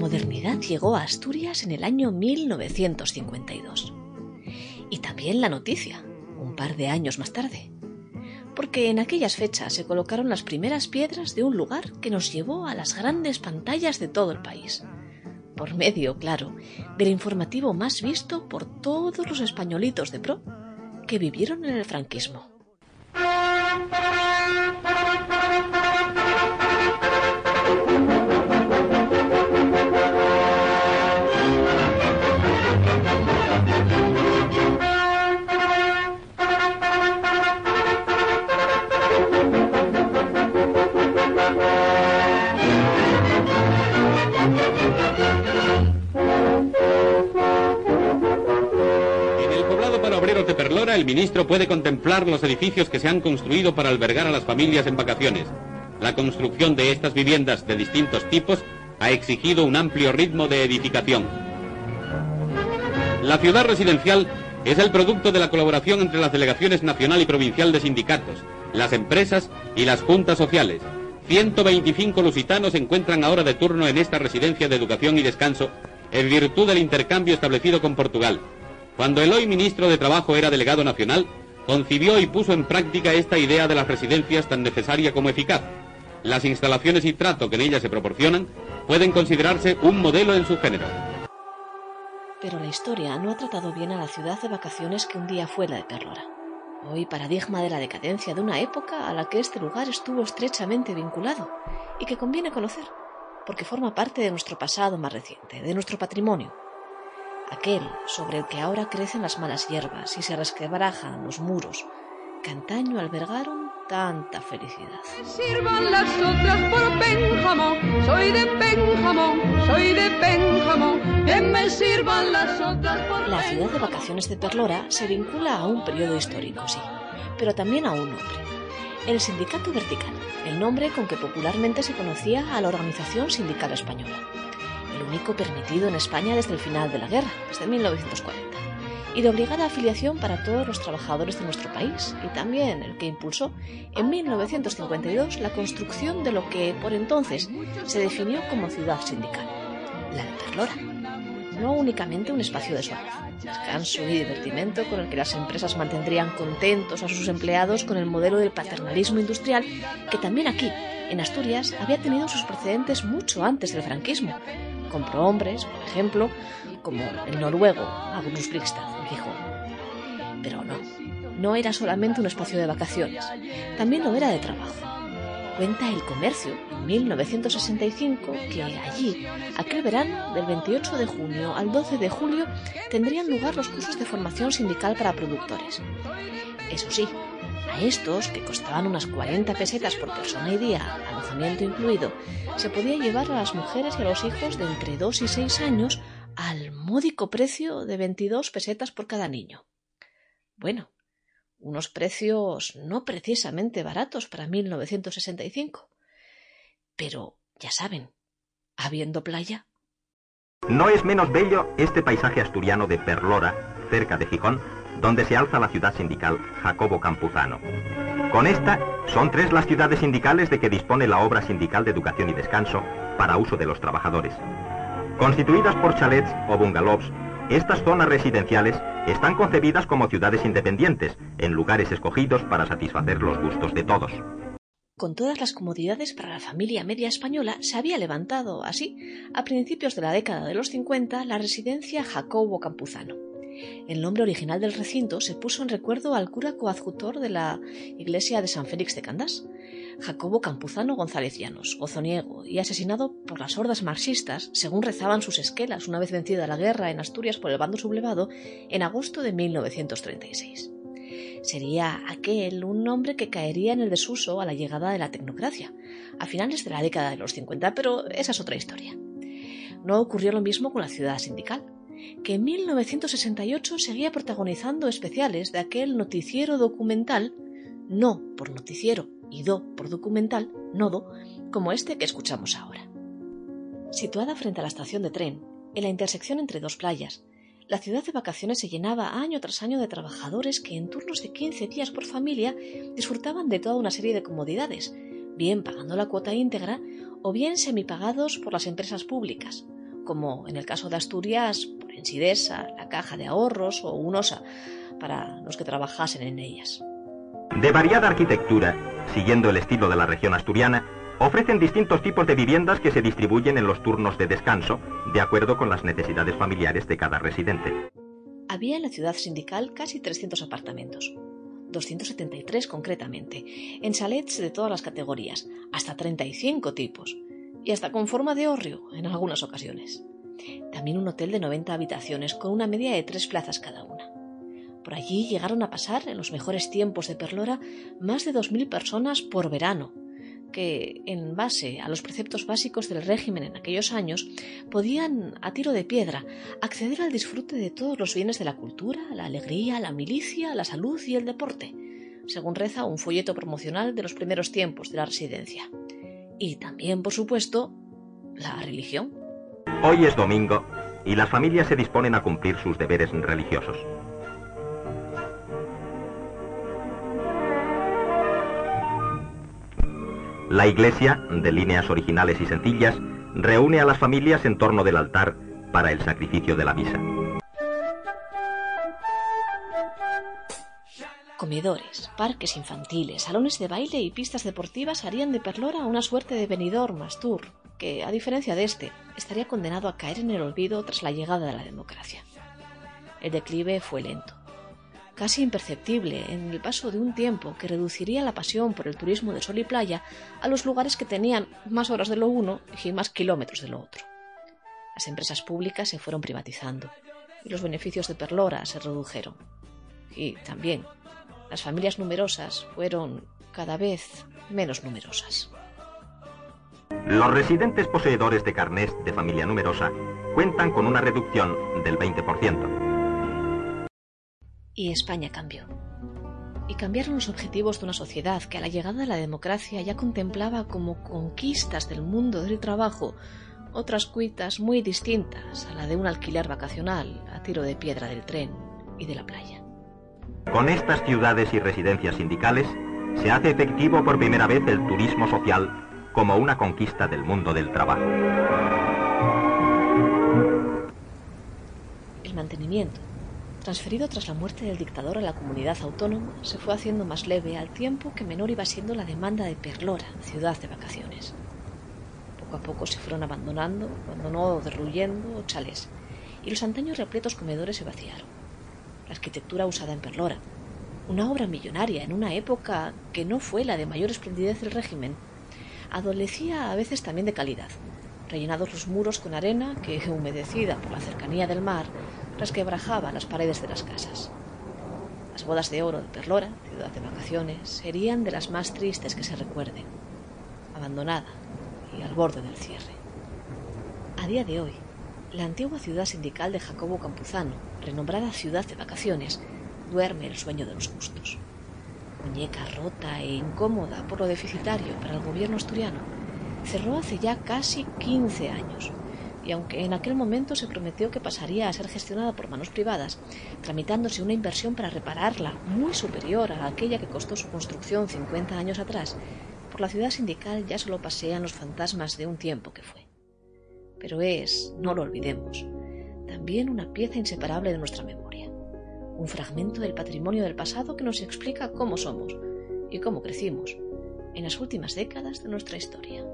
modernidad llegó a Asturias en el año 1952. Y también la noticia, un par de años más tarde. Porque en aquellas fechas se colocaron las primeras piedras de un lugar que nos llevó a las grandes pantallas de todo el país. Por medio, claro, del informativo más visto por todos los españolitos de pro que vivieron en el franquismo. El ministro puede contemplar los edificios que se han construido para albergar a las familias en vacaciones. La construcción de estas viviendas de distintos tipos ha exigido un amplio ritmo de edificación. La ciudad residencial es el producto de la colaboración entre las delegaciones nacional y provincial de sindicatos, las empresas y las juntas sociales. 125 lusitanos se encuentran ahora de turno en esta residencia de educación y descanso en virtud del intercambio establecido con Portugal. Cuando el hoy ministro de Trabajo era delegado nacional, concibió y puso en práctica esta idea de las residencias tan necesaria como eficaz. Las instalaciones y trato que en ellas se proporcionan pueden considerarse un modelo en su género. Pero la historia no ha tratado bien a la ciudad de vacaciones que un día fue la de Perlora. Hoy paradigma de la decadencia de una época a la que este lugar estuvo estrechamente vinculado y que conviene conocer, porque forma parte de nuestro pasado más reciente, de nuestro patrimonio, aquel sobre el que ahora crecen las malas hierbas y se resquebrajan los muros, que antaño albergaron tanta felicidad. Sirvan las otras por Benjamín, soy de Benjamín, soy de Benjamín, que me sirvan las otras por La ciudad de vacaciones de Perlora se vincula a un periodo histórico, sí, pero también a un nombre. El Sindicato Vertical, el nombre con que popularmente se conocía a la Organización Sindical Española el único permitido en España desde el final de la guerra, desde 1940, y de obligada afiliación para todos los trabajadores de nuestro país, y también el que impulsó en 1952 la construcción de lo que por entonces se definió como ciudad sindical, la de Perlora. No únicamente un espacio de soledad, descanso y divertimento con el que las empresas mantendrían contentos a sus empleados con el modelo del paternalismo industrial que también aquí, en Asturias, había tenido sus precedentes mucho antes del franquismo, con prohombres, por ejemplo, como el noruego Magnus Brigstad en Gijón. Pero no, no era solamente un espacio de vacaciones, también lo era de trabajo. Cuenta el comercio en 1965 que allí, aquel verano, del 28 de junio al 12 de julio, tendrían lugar los cursos de formación sindical para productores. Eso sí, a estos, que costaban unas 40 pesetas por persona y día, alojamiento incluido, se podía llevar a las mujeres y a los hijos de entre 2 y 6 años al módico precio de 22 pesetas por cada niño. Bueno, unos precios no precisamente baratos para 1965. Pero, ya saben, habiendo playa. No es menos bello este paisaje asturiano de Perlora, cerca de Gijón, donde se alza la ciudad sindical Jacobo Campuzano. Con esta, son tres las ciudades sindicales de que dispone la obra sindical de educación y descanso para uso de los trabajadores. Constituidas por chalets o bungalows, estas zonas residenciales están concebidas como ciudades independientes, en lugares escogidos para satisfacer los gustos de todos. Con todas las comodidades para la familia media española, se había levantado, así, a principios de la década de los 50, la residencia Jacobo Campuzano. El nombre original del recinto se puso en recuerdo al cura coadjutor de la iglesia de San Félix de Candás, Jacobo Campuzano González Llanos, gozoniego y asesinado por las hordas marxistas, según rezaban sus esquelas una vez vencida la guerra en Asturias por el bando sublevado, en agosto de 1936. Sería aquel un nombre que caería en el desuso a la llegada de la tecnocracia, a finales de la década de los 50, pero esa es otra historia. No ocurrió lo mismo con la ciudad sindical que en 1968 seguía protagonizando especiales de aquel noticiero documental, no por noticiero y do por documental, nodo, como este que escuchamos ahora. Situada frente a la estación de tren, en la intersección entre dos playas, la ciudad de vacaciones se llenaba año tras año de trabajadores que en turnos de 15 días por familia disfrutaban de toda una serie de comodidades, bien pagando la cuota íntegra o bien semipagados por las empresas públicas, como en el caso de Asturias, por Ensidesa, la Caja de Ahorros o UNOSA, para los que trabajasen en ellas. De variada arquitectura, siguiendo el estilo de la región asturiana, ofrecen distintos tipos de viviendas que se distribuyen en los turnos de descanso, de acuerdo con las necesidades familiares de cada residente. Había en la ciudad sindical casi 300 apartamentos, 273 concretamente, en chalets de todas las categorías, hasta 35 tipos, y hasta con forma de hórreo en algunas ocasiones. También un hotel de 90 habitaciones con una media de tres plazas cada una. Por allí llegaron a pasar, en los mejores tiempos de Perlora, más de 2.000 personas por verano, que, en base a los preceptos básicos del régimen en aquellos años, podían, a tiro de piedra, acceder al disfrute de todos los bienes de la cultura, la alegría, la milicia, la salud y el deporte, según reza un folleto promocional de los primeros tiempos de la residencia. Y también, por supuesto, la religión. Hoy es domingo y las familias se disponen a cumplir sus deberes religiosos. La iglesia, de líneas originales y sencillas, reúne a las familias en torno del altar para el sacrificio de la misa. Comedores, parques infantiles, salones de baile y pistas deportivas harían de Perlora una suerte de venidor Mastur, que, a diferencia de este, estaría condenado a caer en el olvido tras la llegada de la democracia. El declive fue lento casi imperceptible en el paso de un tiempo que reduciría la pasión por el turismo de sol y playa a los lugares que tenían más horas de lo uno y más kilómetros de lo otro. Las empresas públicas se fueron privatizando y los beneficios de Perlora se redujeron. Y también las familias numerosas fueron cada vez menos numerosas. Los residentes poseedores de carnés de familia numerosa cuentan con una reducción del 20%. Y España cambió. Y cambiaron los objetivos de una sociedad que a la llegada de la democracia ya contemplaba como conquistas del mundo del trabajo otras cuitas muy distintas a la de un alquiler vacacional a tiro de piedra del tren y de la playa. Con estas ciudades y residencias sindicales se hace efectivo por primera vez el turismo social como una conquista del mundo del trabajo. El mantenimiento, transferido tras la muerte del dictador a la comunidad autónoma, se fue haciendo más leve al tiempo que menor iba siendo la demanda de Perlora, ciudad de vacaciones. Poco a poco se fueron abandonando, abandonó derruyendo chales, y los antaños repletos comedores se vaciaron. La arquitectura usada en Perlora, una obra millonaria en una época que no fue la de mayor esplendidez del régimen, adolecía a veces también de calidad, rellenados los muros con arena que, humedecida por la cercanía del mar, resquebrajaba las paredes de las casas. Las bodas de oro de Perlora, ciudad de vacaciones, serían de las más tristes que se recuerden, abandonada y al borde del cierre. A día de hoy, la antigua ciudad sindical de Jacobo Campuzano, renombrada ciudad de vacaciones, duerme el sueño de los justos. Muñeca rota e incómoda por lo deficitario para el gobierno asturiano, cerró hace ya casi 15 años y aunque en aquel momento se prometió que pasaría a ser gestionada por manos privadas, tramitándose una inversión para repararla muy superior a aquella que costó su construcción 50 años atrás, por la ciudad sindical ya solo pasean los fantasmas de un tiempo que fue. Pero es, no lo olvidemos, también una pieza inseparable de nuestra memoria, un fragmento del patrimonio del pasado que nos explica cómo somos y cómo crecimos en las últimas décadas de nuestra historia.